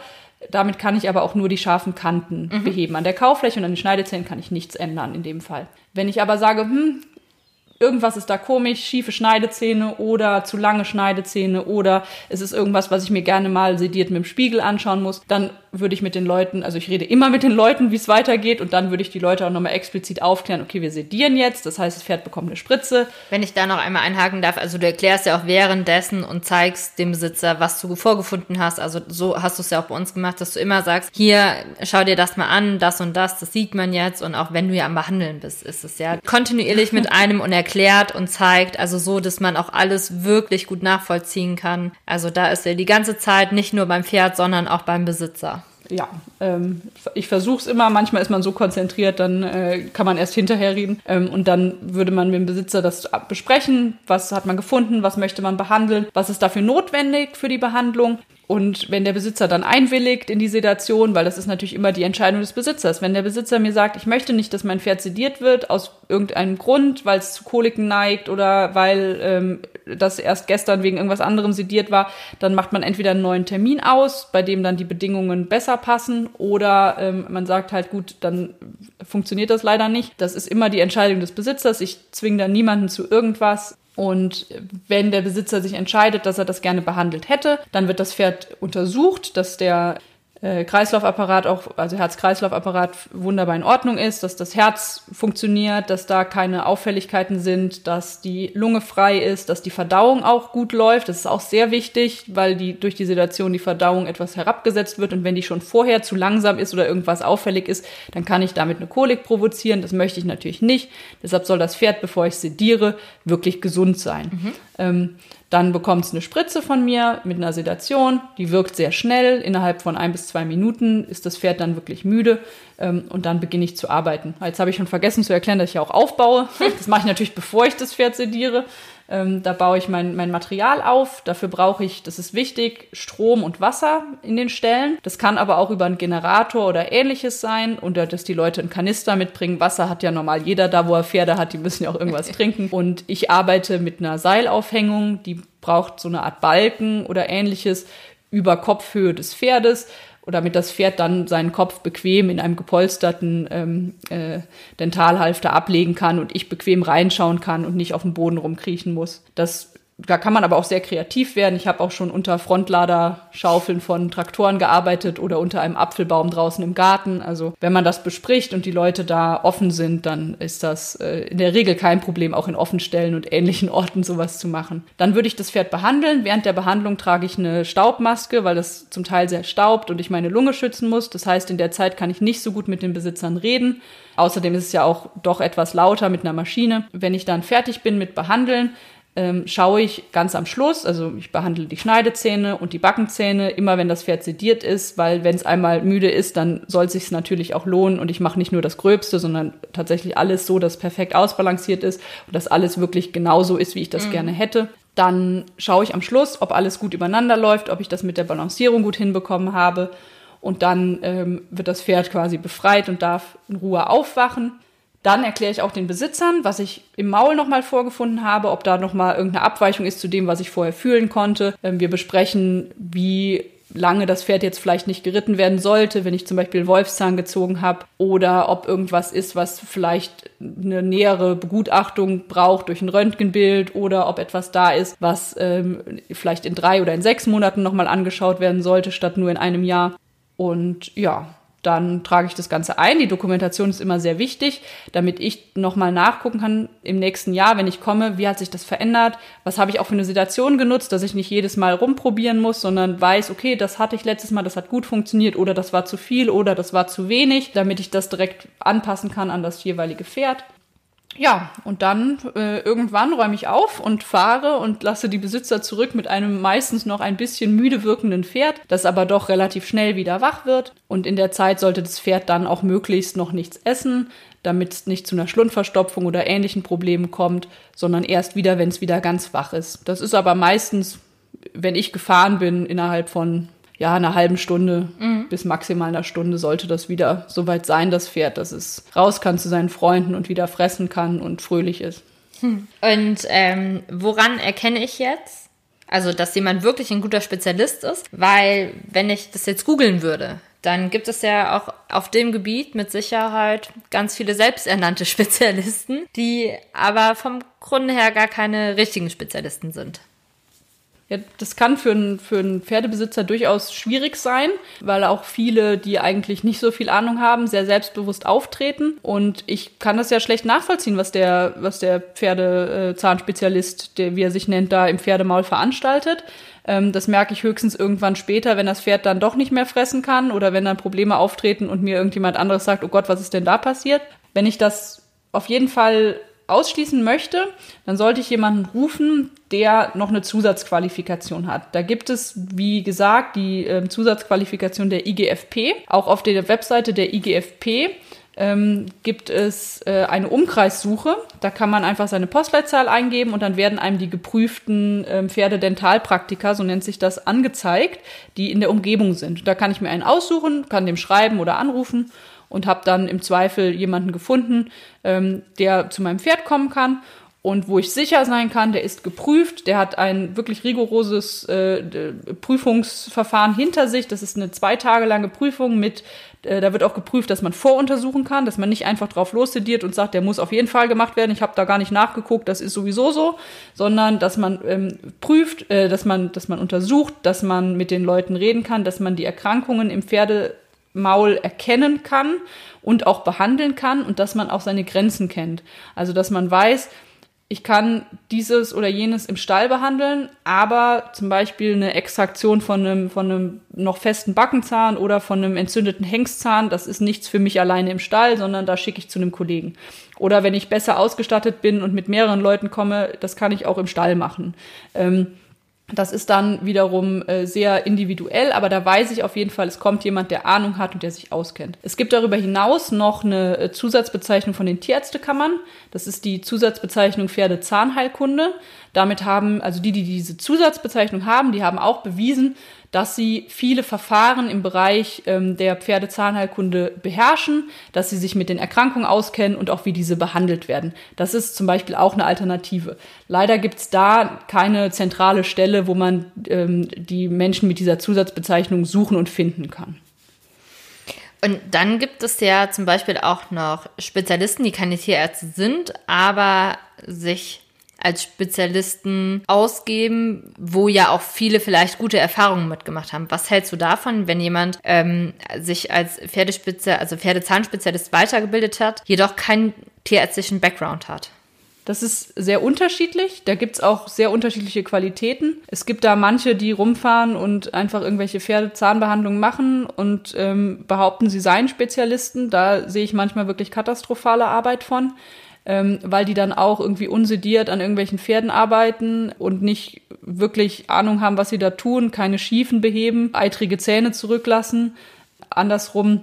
Damit kann ich aber auch nur die scharfen Kanten mhm. beheben. An der Kaufläche und an den Schneidezähnen kann ich nichts ändern in dem Fall. Wenn ich aber sage, hm, irgendwas ist da komisch, schiefe Schneidezähne oder zu lange Schneidezähne oder es ist irgendwas, was ich mir gerne mal sediert mit dem Spiegel anschauen muss, dann würde ich mit den Leuten, also ich rede immer mit den Leuten, wie es weitergeht und dann würde ich die Leute auch nochmal explizit aufklären, okay, wir sedieren jetzt, das heißt, das Pferd bekommt eine Spritze. Wenn ich da noch einmal einhaken darf, also du erklärst ja auch währenddessen und zeigst dem Besitzer, was du vorgefunden hast, also so hast du es ja auch bei uns gemacht, dass du immer sagst, hier, schau dir das mal an, das und das, das sieht man jetzt und auch wenn du ja am Behandeln bist, ist es ja kontinuierlich mit einem und erklärt und zeigt, also so, dass man auch alles wirklich gut nachvollziehen kann. Also da ist er die ganze Zeit nicht nur beim Pferd, sondern auch beim Besitzer ja, ähm, ich versuche es immer. Manchmal ist man so konzentriert, dann äh, kann man erst hinterher reden. Ähm, und dann würde man mit dem Besitzer das besprechen. Was hat man gefunden? Was möchte man behandeln? Was ist dafür notwendig für die Behandlung? Und wenn der Besitzer dann einwilligt in die Sedation, weil das ist natürlich immer die Entscheidung des Besitzers, wenn der Besitzer mir sagt, ich möchte nicht, dass mein Pferd sediert wird, aus irgendeinem Grund, weil es zu Koliken neigt oder weil ähm, das erst gestern wegen irgendwas anderem sediert war, dann macht man entweder einen neuen Termin aus, bei dem dann die Bedingungen besser passen, oder ähm, man sagt halt, gut, dann funktioniert das leider nicht. Das ist immer die Entscheidung des Besitzers. Ich zwinge da niemanden zu irgendwas. Und wenn der Besitzer sich entscheidet, dass er das gerne behandelt hätte, dann wird das Pferd untersucht, dass der äh, Kreislaufapparat auch, also Herz-Kreislauf-Apparat wunderbar in Ordnung ist, dass das Herz funktioniert, dass da keine Auffälligkeiten sind, dass die Lunge frei ist, dass die Verdauung auch gut läuft. Das ist auch sehr wichtig, weil die durch die Sedation die Verdauung etwas herabgesetzt wird und wenn die schon vorher zu langsam ist oder irgendwas auffällig ist, dann kann ich damit eine Kolik provozieren. Das möchte ich natürlich nicht. Deshalb soll das Pferd, bevor ich sediere, wirklich gesund sein. Mhm. Ähm, dann bekommt es eine Spritze von mir mit einer Sedation. Die wirkt sehr schnell. Innerhalb von ein bis zwei Minuten ist das Pferd dann wirklich müde. Ähm, und dann beginne ich zu arbeiten. Jetzt habe ich schon vergessen zu erklären, dass ich auch aufbaue. Das mache ich natürlich, bevor ich das Pferd sediere. Ähm, da baue ich mein, mein Material auf. Dafür brauche ich, das ist wichtig, Strom und Wasser in den Ställen. Das kann aber auch über einen Generator oder ähnliches sein und dass die Leute einen Kanister mitbringen. Wasser hat ja normal jeder da, wo er Pferde hat. Die müssen ja auch irgendwas trinken. Und ich arbeite mit einer Seilaufhängung, die braucht so eine Art Balken oder ähnliches über Kopfhöhe des Pferdes oder damit das Pferd dann seinen Kopf bequem in einem gepolsterten ähm, äh, Dentalhalfter ablegen kann und ich bequem reinschauen kann und nicht auf dem Boden rumkriechen muss. Das da kann man aber auch sehr kreativ werden. Ich habe auch schon unter Frontladerschaufeln von Traktoren gearbeitet oder unter einem Apfelbaum draußen im Garten. Also wenn man das bespricht und die Leute da offen sind, dann ist das äh, in der Regel kein Problem, auch in Offenstellen und ähnlichen Orten sowas zu machen. Dann würde ich das Pferd behandeln. Während der Behandlung trage ich eine Staubmaske, weil das zum Teil sehr staubt und ich meine Lunge schützen muss. Das heißt, in der Zeit kann ich nicht so gut mit den Besitzern reden. Außerdem ist es ja auch doch etwas lauter mit einer Maschine. Wenn ich dann fertig bin mit Behandeln, ähm, schaue ich ganz am Schluss, also ich behandle die Schneidezähne und die Backenzähne immer, wenn das Pferd sediert ist, weil wenn es einmal müde ist, dann soll es sich natürlich auch lohnen und ich mache nicht nur das Gröbste, sondern tatsächlich alles so, dass perfekt ausbalanciert ist und dass alles wirklich genauso ist, wie ich das mhm. gerne hätte. Dann schaue ich am Schluss, ob alles gut übereinander läuft, ob ich das mit der Balancierung gut hinbekommen habe und dann ähm, wird das Pferd quasi befreit und darf in Ruhe aufwachen. Dann erkläre ich auch den Besitzern, was ich im Maul nochmal vorgefunden habe, ob da nochmal irgendeine Abweichung ist zu dem, was ich vorher fühlen konnte. Ähm, wir besprechen, wie lange das Pferd jetzt vielleicht nicht geritten werden sollte, wenn ich zum Beispiel Wolfszahn gezogen habe, oder ob irgendwas ist, was vielleicht eine nähere Begutachtung braucht durch ein Röntgenbild, oder ob etwas da ist, was ähm, vielleicht in drei oder in sechs Monaten nochmal angeschaut werden sollte, statt nur in einem Jahr. Und ja, dann trage ich das Ganze ein. Die Dokumentation ist immer sehr wichtig, damit ich nochmal nachgucken kann im nächsten Jahr, wenn ich komme, wie hat sich das verändert, was habe ich auch für eine Situation genutzt, dass ich nicht jedes Mal rumprobieren muss, sondern weiß, okay, das hatte ich letztes Mal, das hat gut funktioniert oder das war zu viel oder das war zu wenig, damit ich das direkt anpassen kann an das jeweilige Pferd. Ja, und dann äh, irgendwann räume ich auf und fahre und lasse die Besitzer zurück mit einem meistens noch ein bisschen müde wirkenden Pferd, das aber doch relativ schnell wieder wach wird. Und in der Zeit sollte das Pferd dann auch möglichst noch nichts essen, damit es nicht zu einer Schlundverstopfung oder ähnlichen Problemen kommt, sondern erst wieder, wenn es wieder ganz wach ist. Das ist aber meistens, wenn ich gefahren bin, innerhalb von ja, einer halben Stunde mhm. bis maximal einer Stunde sollte das wieder soweit sein, das Pferd, dass es raus kann zu seinen Freunden und wieder fressen kann und fröhlich ist. Hm. Und ähm, woran erkenne ich jetzt, also dass jemand wirklich ein guter Spezialist ist? Weil wenn ich das jetzt googeln würde, dann gibt es ja auch auf dem Gebiet mit Sicherheit ganz viele selbsternannte Spezialisten, die aber vom Grunde her gar keine richtigen Spezialisten sind. Ja, das kann für einen, für einen Pferdebesitzer durchaus schwierig sein, weil auch viele, die eigentlich nicht so viel Ahnung haben, sehr selbstbewusst auftreten. Und ich kann das ja schlecht nachvollziehen, was der, was der Pferdezahnspezialist, der, wie er sich nennt, da im Pferdemaul veranstaltet. Ähm, das merke ich höchstens irgendwann später, wenn das Pferd dann doch nicht mehr fressen kann oder wenn dann Probleme auftreten und mir irgendjemand anderes sagt, oh Gott, was ist denn da passiert? Wenn ich das auf jeden Fall ausschließen möchte, dann sollte ich jemanden rufen, der noch eine Zusatzqualifikation hat. Da gibt es, wie gesagt, die äh, Zusatzqualifikation der IGFP. Auch auf der Webseite der IGFP ähm, gibt es äh, eine Umkreissuche. Da kann man einfach seine Postleitzahl eingeben und dann werden einem die geprüften ähm, Pferdedentalpraktika, so nennt sich das, angezeigt, die in der Umgebung sind. Da kann ich mir einen aussuchen, kann dem schreiben oder anrufen und habe dann im Zweifel jemanden gefunden, ähm, der zu meinem Pferd kommen kann und wo ich sicher sein kann, der ist geprüft, der hat ein wirklich rigoroses äh, Prüfungsverfahren hinter sich. Das ist eine zwei Tage lange Prüfung mit, äh, da wird auch geprüft, dass man voruntersuchen kann, dass man nicht einfach drauf lossediert und sagt, der muss auf jeden Fall gemacht werden. Ich habe da gar nicht nachgeguckt, das ist sowieso so, sondern dass man ähm, prüft, äh, dass man, dass man untersucht, dass man mit den Leuten reden kann, dass man die Erkrankungen im Pferde Maul erkennen kann und auch behandeln kann und dass man auch seine Grenzen kennt. Also dass man weiß, ich kann dieses oder jenes im Stall behandeln, aber zum Beispiel eine Extraktion von einem, von einem noch festen Backenzahn oder von einem entzündeten Hengstzahn, das ist nichts für mich alleine im Stall, sondern da schicke ich zu einem Kollegen. Oder wenn ich besser ausgestattet bin und mit mehreren Leuten komme, das kann ich auch im Stall machen. Ähm, Das ist dann wiederum äh, sehr individuell, aber da weiß ich auf jeden Fall, es kommt jemand, der Ahnung hat und der sich auskennt. Es gibt darüber hinaus noch eine äh, Zusatzbezeichnung von den Tierärztekammern. Das ist die Zusatzbezeichnung Pferdezahnheilkunde. Damit haben, also die, die diese Zusatzbezeichnung haben, die haben auch bewiesen, dass sie viele Verfahren im Bereich ähm, der Pferdezahnheilkunde beherrschen, dass sie sich mit den Erkrankungen auskennen und auch wie diese behandelt werden. Das ist zum Beispiel auch eine Alternative. Leider gibt es da keine zentrale Stelle, wo man ähm, die Menschen mit dieser Zusatzbezeichnung suchen und finden kann. Und dann gibt es ja zum Beispiel auch noch Spezialisten, die keine Tierärzte sind, aber sich als Spezialisten ausgeben, wo ja auch viele vielleicht gute Erfahrungen mitgemacht haben. Was hältst du davon, wenn jemand ähm, sich als Pferdespitze, also Pferdezahnspezialist weitergebildet hat, jedoch keinen tierärztlichen Background hat? Das ist sehr unterschiedlich. Da gibt's auch sehr unterschiedliche Qualitäten. Es gibt da manche, die rumfahren und einfach irgendwelche Pferdezahnbehandlungen machen und ähm, behaupten, sie seien Spezialisten. Da sehe ich manchmal wirklich katastrophale Arbeit von ähm, weil die dann auch irgendwie unsediert an irgendwelchen Pferden arbeiten und nicht wirklich Ahnung haben, was sie da tun, keine Schiefen beheben, eitrige Zähne zurücklassen. Andersrum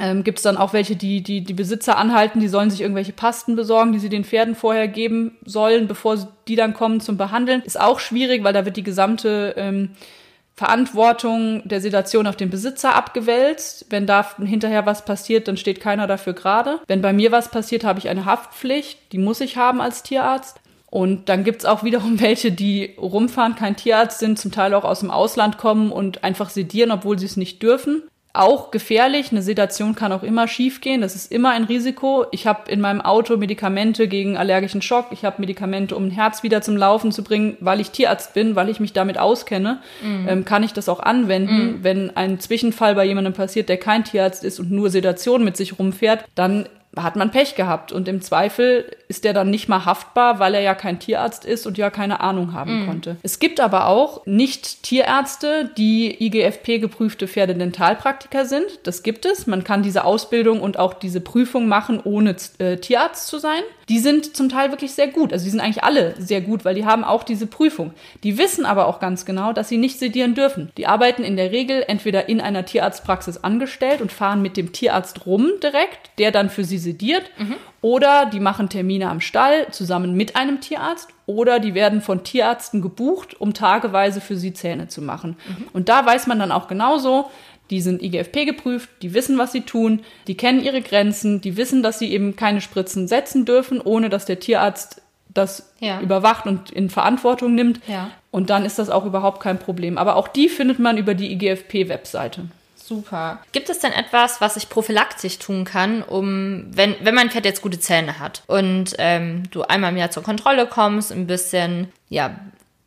ähm, gibt es dann auch welche, die, die die Besitzer anhalten, die sollen sich irgendwelche Pasten besorgen, die sie den Pferden vorher geben sollen, bevor die dann kommen zum Behandeln. Ist auch schwierig, weil da wird die gesamte ähm, Verantwortung der Sedation auf den Besitzer abgewälzt. Wenn da hinterher was passiert, dann steht keiner dafür gerade. Wenn bei mir was passiert, habe ich eine Haftpflicht, die muss ich haben als Tierarzt. Und dann gibt's auch wiederum welche, die rumfahren, kein Tierarzt sind, zum Teil auch aus dem Ausland kommen und einfach sedieren, obwohl sie es nicht dürfen auch gefährlich. Eine Sedation kann auch immer schiefgehen. Das ist immer ein Risiko. Ich habe in meinem Auto Medikamente gegen allergischen Schock. Ich habe Medikamente, um ein Herz wieder zum Laufen zu bringen, weil ich Tierarzt bin, weil ich mich damit auskenne. Mhm. Ähm, kann ich das auch anwenden. Mhm. Wenn ein Zwischenfall bei jemandem passiert, der kein Tierarzt ist und nur Sedation mit sich rumfährt, dann hat man Pech gehabt. Und im Zweifel ist der dann nicht mal haftbar, weil er ja kein Tierarzt ist und ja keine Ahnung haben mhm. konnte. Es gibt aber auch nicht Tierärzte, die IGFP-geprüfte Pferdedentalpraktiker sind. Das gibt es. Man kann diese Ausbildung und auch diese Prüfung machen, ohne äh, Tierarzt zu sein. Die sind zum Teil wirklich sehr gut. Also die sind eigentlich alle sehr gut, weil die haben auch diese Prüfung. Die wissen aber auch ganz genau, dass sie nicht sedieren dürfen. Die arbeiten in der Regel entweder in einer Tierarztpraxis angestellt und fahren mit dem Tierarzt rum direkt, der dann für sie sediert. Mhm. Oder die machen Termine am Stall zusammen mit einem Tierarzt. Oder die werden von Tierärzten gebucht, um tageweise für sie Zähne zu machen. Mhm. Und da weiß man dann auch genauso, die sind IGFP geprüft, die wissen, was sie tun, die kennen ihre Grenzen, die wissen, dass sie eben keine Spritzen setzen dürfen, ohne dass der Tierarzt das ja. überwacht und in Verantwortung nimmt. Ja. Und dann ist das auch überhaupt kein Problem. Aber auch die findet man über die IGFP-Webseite. Super. Gibt es denn etwas, was ich prophylaktisch tun kann, um, wenn, wenn mein Pferd jetzt gute Zähne hat und ähm, du einmal im Jahr zur Kontrolle kommst, ein bisschen, ja,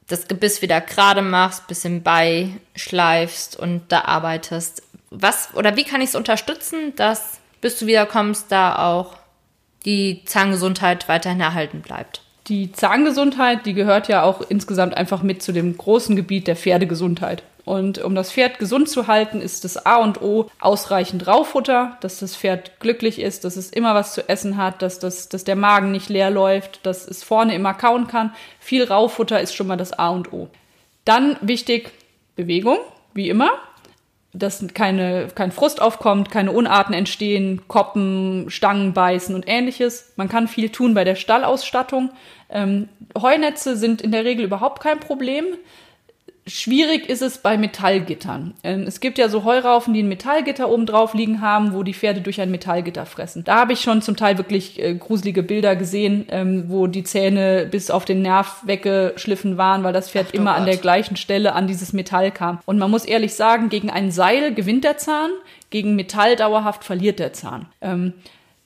das Gebiss wieder gerade machst, bisschen beischleifst und da arbeitest. Was oder wie kann ich es unterstützen, dass bis du wiederkommst, da auch die Zahngesundheit weiterhin erhalten bleibt? Die Zahngesundheit, die gehört ja auch insgesamt einfach mit zu dem großen Gebiet der Pferdegesundheit. Und um das Pferd gesund zu halten, ist das A und O ausreichend Raufutter, dass das Pferd glücklich ist, dass es immer was zu essen hat, dass, das, dass der Magen nicht leer läuft, dass es vorne immer kauen kann. Viel Raufutter ist schon mal das A und O. Dann wichtig Bewegung, wie immer dass keine, kein Frust aufkommt, keine Unarten entstehen, Koppen, Stangen beißen und ähnliches. Man kann viel tun bei der Stallausstattung. Ähm, Heunetze sind in der Regel überhaupt kein Problem. Schwierig ist es bei Metallgittern. Ähm, es gibt ja so Heuraufen, die ein Metallgitter oben drauf liegen haben, wo die Pferde durch ein Metallgitter fressen. Da habe ich schon zum Teil wirklich äh, gruselige Bilder gesehen, ähm, wo die Zähne bis auf den Nerv weggeschliffen waren, weil das Pferd Ach, immer an der gleichen Stelle an dieses Metall kam. Und man muss ehrlich sagen, gegen ein Seil gewinnt der Zahn, gegen Metall dauerhaft verliert der Zahn. Ähm,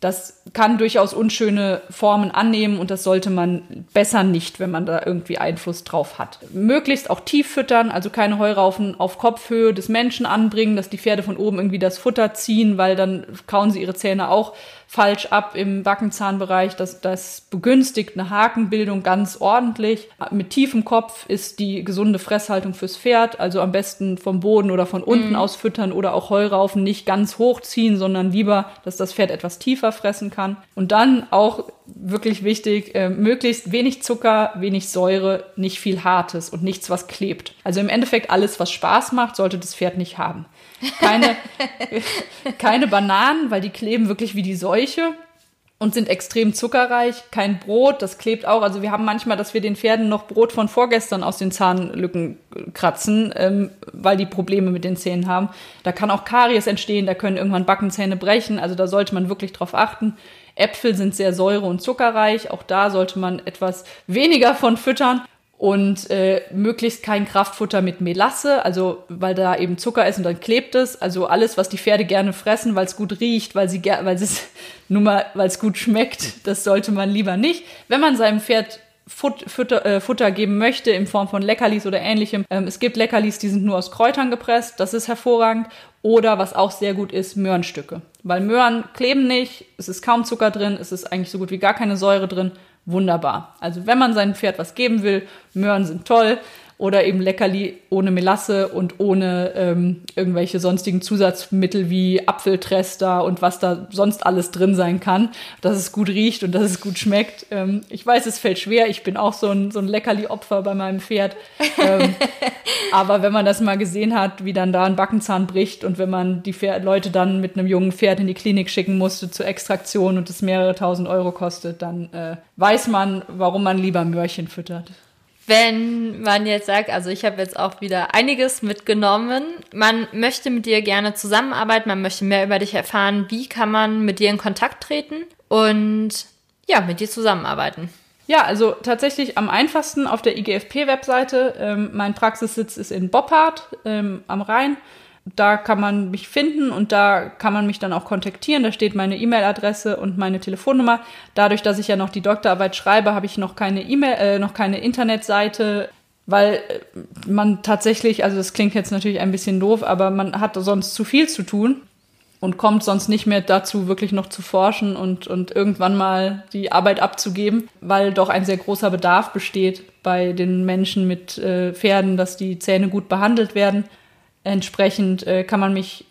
das kann durchaus unschöne Formen annehmen und das sollte man besser nicht, wenn man da irgendwie Einfluss drauf hat. Möglichst auch tief füttern, also keine Heuraufen auf Kopfhöhe des Menschen anbringen, dass die Pferde von oben irgendwie das Futter ziehen, weil dann kauen sie ihre Zähne auch falsch ab im Backenzahnbereich. Das, das begünstigt eine Hakenbildung ganz ordentlich. Mit tiefem Kopf ist die gesunde Fresshaltung fürs Pferd, also am besten vom Boden oder von unten mhm. aus füttern oder auch Heuraufen nicht ganz hochziehen, sondern lieber, dass das Pferd etwas tiefer fressen kann. Und dann auch wirklich wichtig, äh, möglichst wenig Zucker, wenig Säure, nicht viel Hartes und nichts, was klebt. Also im Endeffekt alles, was Spaß macht, sollte das Pferd nicht haben. Keine, keine Bananen, weil die kleben wirklich wie die Seuche und sind extrem zuckerreich. Kein Brot, das klebt auch. Also wir haben manchmal, dass wir den Pferden noch Brot von vorgestern aus den Zahnlücken kratzen, ähm, weil die Probleme mit den Zähnen haben. Da kann auch Karies entstehen, da können irgendwann Backenzähne brechen. Also da sollte man wirklich drauf achten. Äpfel sind sehr säure- und zuckerreich. Auch da sollte man etwas weniger von füttern und äh, möglichst kein Kraftfutter mit Melasse, also weil da eben Zucker ist und dann klebt es. Also alles, was die Pferde gerne fressen, weil es gut riecht, weil sie weil es nur mal, weil es gut schmeckt, das sollte man lieber nicht. Wenn man seinem Pferd Fut, Futter, äh, Futter geben möchte in Form von Leckerlis oder ähnlichem. Ähm, es gibt Leckerlis, die sind nur aus Kräutern gepresst, das ist hervorragend. Oder was auch sehr gut ist, Möhrenstücke. Weil Möhren kleben nicht, es ist kaum Zucker drin, es ist eigentlich so gut wie gar keine Säure drin wunderbar. Also wenn man seinem Pferd was geben will, Möhren sind toll oder eben Leckerli ohne Melasse und ohne ähm, irgendwelche sonstigen Zusatzmittel wie Apfeltrester und was da sonst alles drin sein kann, dass es gut riecht und dass es gut schmeckt. Ähm, ich weiß, es fällt schwer. Ich bin auch so ein, so ein Leckerli-Opfer bei meinem Pferd. Ähm, aber wenn man das mal gesehen hat, wie dann da ein Backenzahn bricht und wenn man die Pferd Leute dann mit einem jungen Pferd in die Klinik schicken musste zur Extraktion und es mehrere tausend Euro kostet, dann äh, weiß man, warum man lieber Möhrchen füttert. Wenn man jetzt sagt, also ich habe jetzt auch wieder einiges mitgenommen, man möchte mit dir gerne zusammenarbeiten, man möchte mehr über dich erfahren, wie kann man mit dir in Kontakt treten und ja, mit dir zusammenarbeiten? Ja, also tatsächlich am einfachsten auf der IGFP-Webseite. Ähm, mein Praxissitz ist in Boppard ähm, am Rhein. Da kann man mich finden und da kann man mich dann auch kontaktieren. Da steht meine E-Mail-Adresse und meine Telefonnummer. Dadurch, dass ich ja noch die Doktorarbeit schreibe, habe ich noch keine E-Mail, äh, noch keine Internetseite, weil äh, man tatsächlich, also das klingt jetzt natürlich ein bisschen doof, aber man hat sonst zu viel zu tun und kommt sonst nicht mehr dazu, wirklich noch zu forschen und, und irgendwann mal die Arbeit abzugeben, weil doch ein sehr großer Bedarf besteht bei den Menschen mit äh, Pferden, dass die Zähne gut behandelt werden. Entsprechend äh, kann man mich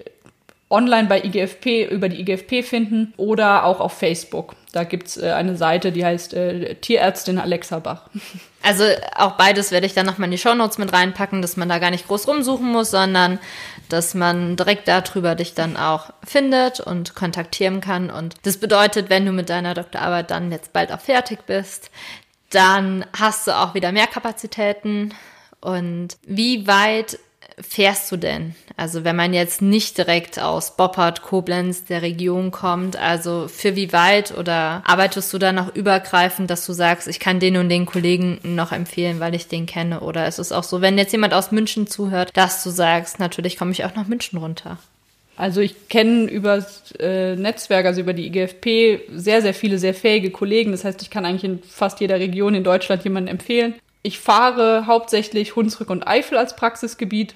online bei IGFP über die IGFP finden oder auch auf Facebook. Da gibt's äh, eine Seite, die heißt äh, Tierärztin Alexa Bach. Also auch beides werde ich dann nochmal in die Shownotes mit reinpacken, dass man da gar nicht groß rumsuchen muss, sondern dass man direkt darüber dich dann auch findet und kontaktieren kann. Und das bedeutet, wenn du mit deiner Doktorarbeit dann jetzt bald auch fertig bist, dann hast du auch wieder mehr Kapazitäten. Und wie weit fährst du denn? Also wenn man jetzt nicht direkt aus Boppard, Koblenz, der Region kommt, also für wie weit oder arbeitest du da noch übergreifend, dass du sagst, ich kann den und den Kollegen noch empfehlen, weil ich den kenne? Oder ist es auch so, wenn jetzt jemand aus München zuhört, dass du sagst, natürlich komme ich auch nach München runter? Also ich kenne über äh, Netzwerk, also über die IGFP, sehr, sehr viele sehr fähige Kollegen. Das heißt, ich kann eigentlich in fast jeder Region in Deutschland jemanden empfehlen. Ich fahre hauptsächlich Hunsrück und Eifel als Praxisgebiet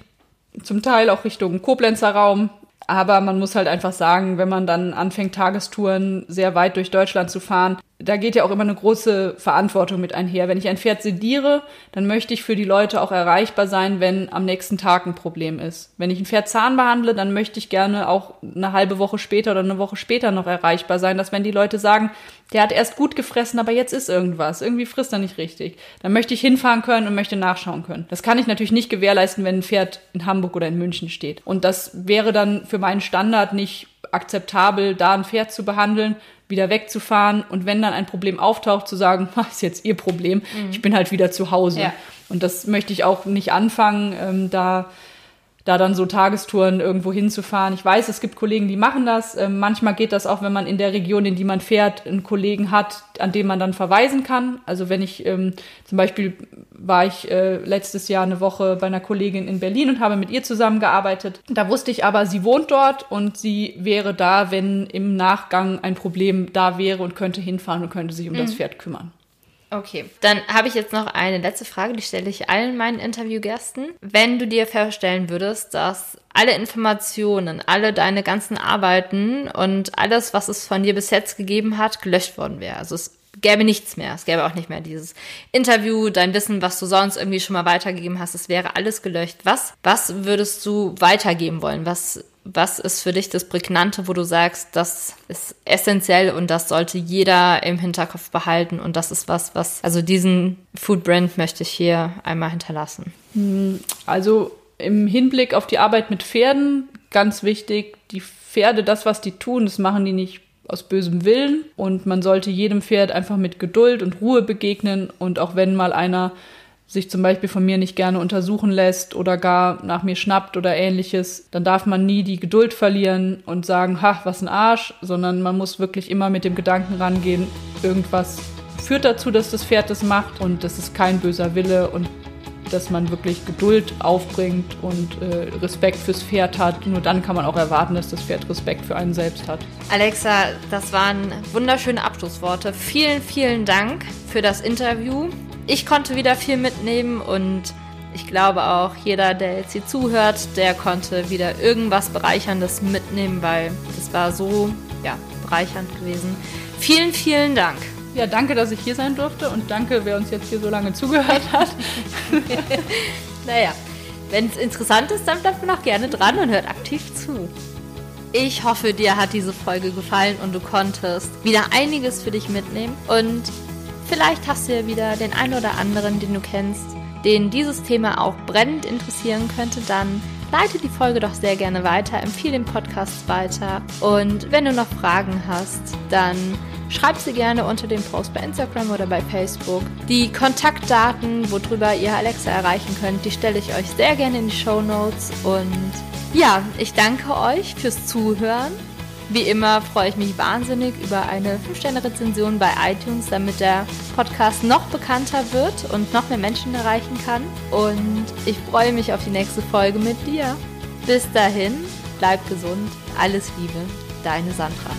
zum Teil auch Richtung Koblenzer Raum. Aber man muss halt einfach sagen, wenn man dann anfängt, Tagestouren sehr weit durch Deutschland zu fahren, da geht ja auch immer eine große Verantwortung mit einher. Wenn ich ein Pferd sediere, dann möchte ich für die Leute auch erreichbar sein, wenn am nächsten Tag ein Problem ist. Wenn ich ein Pferd Zahn behandle, dann möchte ich gerne auch eine halbe Woche später oder eine Woche später noch erreichbar sein, dass wenn die Leute sagen, der hat erst gut gefressen, aber jetzt ist irgendwas, irgendwie frisst er nicht richtig, dann möchte ich hinfahren können und möchte nachschauen können. Das kann ich natürlich nicht gewährleisten, wenn ein Pferd in Hamburg oder in München steht. Und das wäre dann für meinen Standard nicht akzeptabel, da ein Pferd zu behandeln, wieder wegzufahren und wenn dann ein Problem auftaucht, zu sagen, was ist jetzt ihr Problem, mhm. ich bin halt wieder zu Hause. Ja. Und das möchte ich auch nicht anfangen, ähm, da da dann so Tagestouren irgendwo hinzufahren. Ich weiß, es gibt Kollegen, die machen das. Ähm, manchmal geht das auch, wenn man in der Region, in die man fährt, einen Kollegen hat, an dem man dann verweisen kann. Also wenn ich ähm, zum Beispiel war ich äh, letztes Jahr eine Woche bei einer Kollegin in Berlin und habe mit ihr zusammengearbeitet. Da wusste ich aber, sie wohnt dort und sie wäre da, wenn im Nachgang ein Problem da wäre und könnte hinfahren und könnte sich um mhm. das Pferd kümmern. Okay, dann habe ich jetzt noch eine letzte Frage, die stelle ich allen meinen Interviewgästen. Wenn du dir vorstellen würdest, dass alle Informationen, alle deine ganzen Arbeiten und alles, was es von dir bis jetzt gegeben hat, gelöscht worden wäre. Also es gäbe nichts mehr. Es gäbe auch nicht mehr dieses Interview, dein Wissen, was du sonst irgendwie schon mal weitergegeben hast. Es wäre alles gelöscht. Was, was würdest du weitergeben wollen? Was was ist für dich das Prägnante, wo du sagst, das ist essentiell und das sollte jeder im Hinterkopf behalten und das ist was, was, also diesen Food Brand möchte ich hier einmal hinterlassen. Hm, also im Hinblick auf die Arbeit mit Pferden, ganz wichtig, die Pferde, das, was die tun, das machen die nicht aus bösem Willen. Und man sollte jedem Pferd einfach mit Geduld und Ruhe begegnen. Und auch wenn mal einer sich zum Beispiel von mir nicht gerne untersuchen lässt oder gar nach mir schnappt oder ähnliches, dann darf man nie die Geduld verlieren und sagen, ha, was ein Arsch, sondern man muss wirklich immer mit dem Gedanken rangehen, irgendwas führt dazu, dass das Pferd das macht. Und das ist kein böser Wille und dass man wirklich Geduld aufbringt und äh, Respekt fürs Pferd hat. Nur dann kann man auch erwarten, dass das Pferd Respekt für einen selbst hat. Alexa, das waren wunderschöne Abschlussworte. Vielen, vielen Dank für das Interview ich konnte wieder viel mitnehmen und ich glaube auch jeder, der jetzt hier zuhört, der konnte wieder irgendwas Bereicherndes mitnehmen, weil es war so ja, bereichernd gewesen. Vielen, vielen Dank. Ja, danke, dass ich hier sein durfte und danke, wer uns jetzt hier so lange zugehört hat. naja, wenn es interessant ist, dann bleibt man auch gerne dran und hört aktiv zu. Ich hoffe, dir hat diese Folge gefallen und du konntest wieder einiges für dich mitnehmen. Und Vielleicht hast du ja wieder den einen oder anderen, den du kennst, den dieses Thema auch brennend interessieren könnte, dann leite die Folge doch sehr gerne weiter, empfehle den Podcast weiter und wenn du noch Fragen hast, dann schreib sie gerne unter dem Post bei Instagram oder bei Facebook. Die Kontaktdaten, worüber ihr Alexa erreichen könnt, die stelle ich euch sehr gerne in die Show Notes und ja, ich danke euch fürs Zuhören wie immer freue ich mich wahnsinnig über eine 5-Sterne-Rezension bei iTunes, damit der Podcast noch bekannter wird und noch mehr Menschen erreichen kann. Und ich freue mich auf die nächste Folge mit dir. Bis dahin, bleib gesund, alles Liebe, deine Sandra.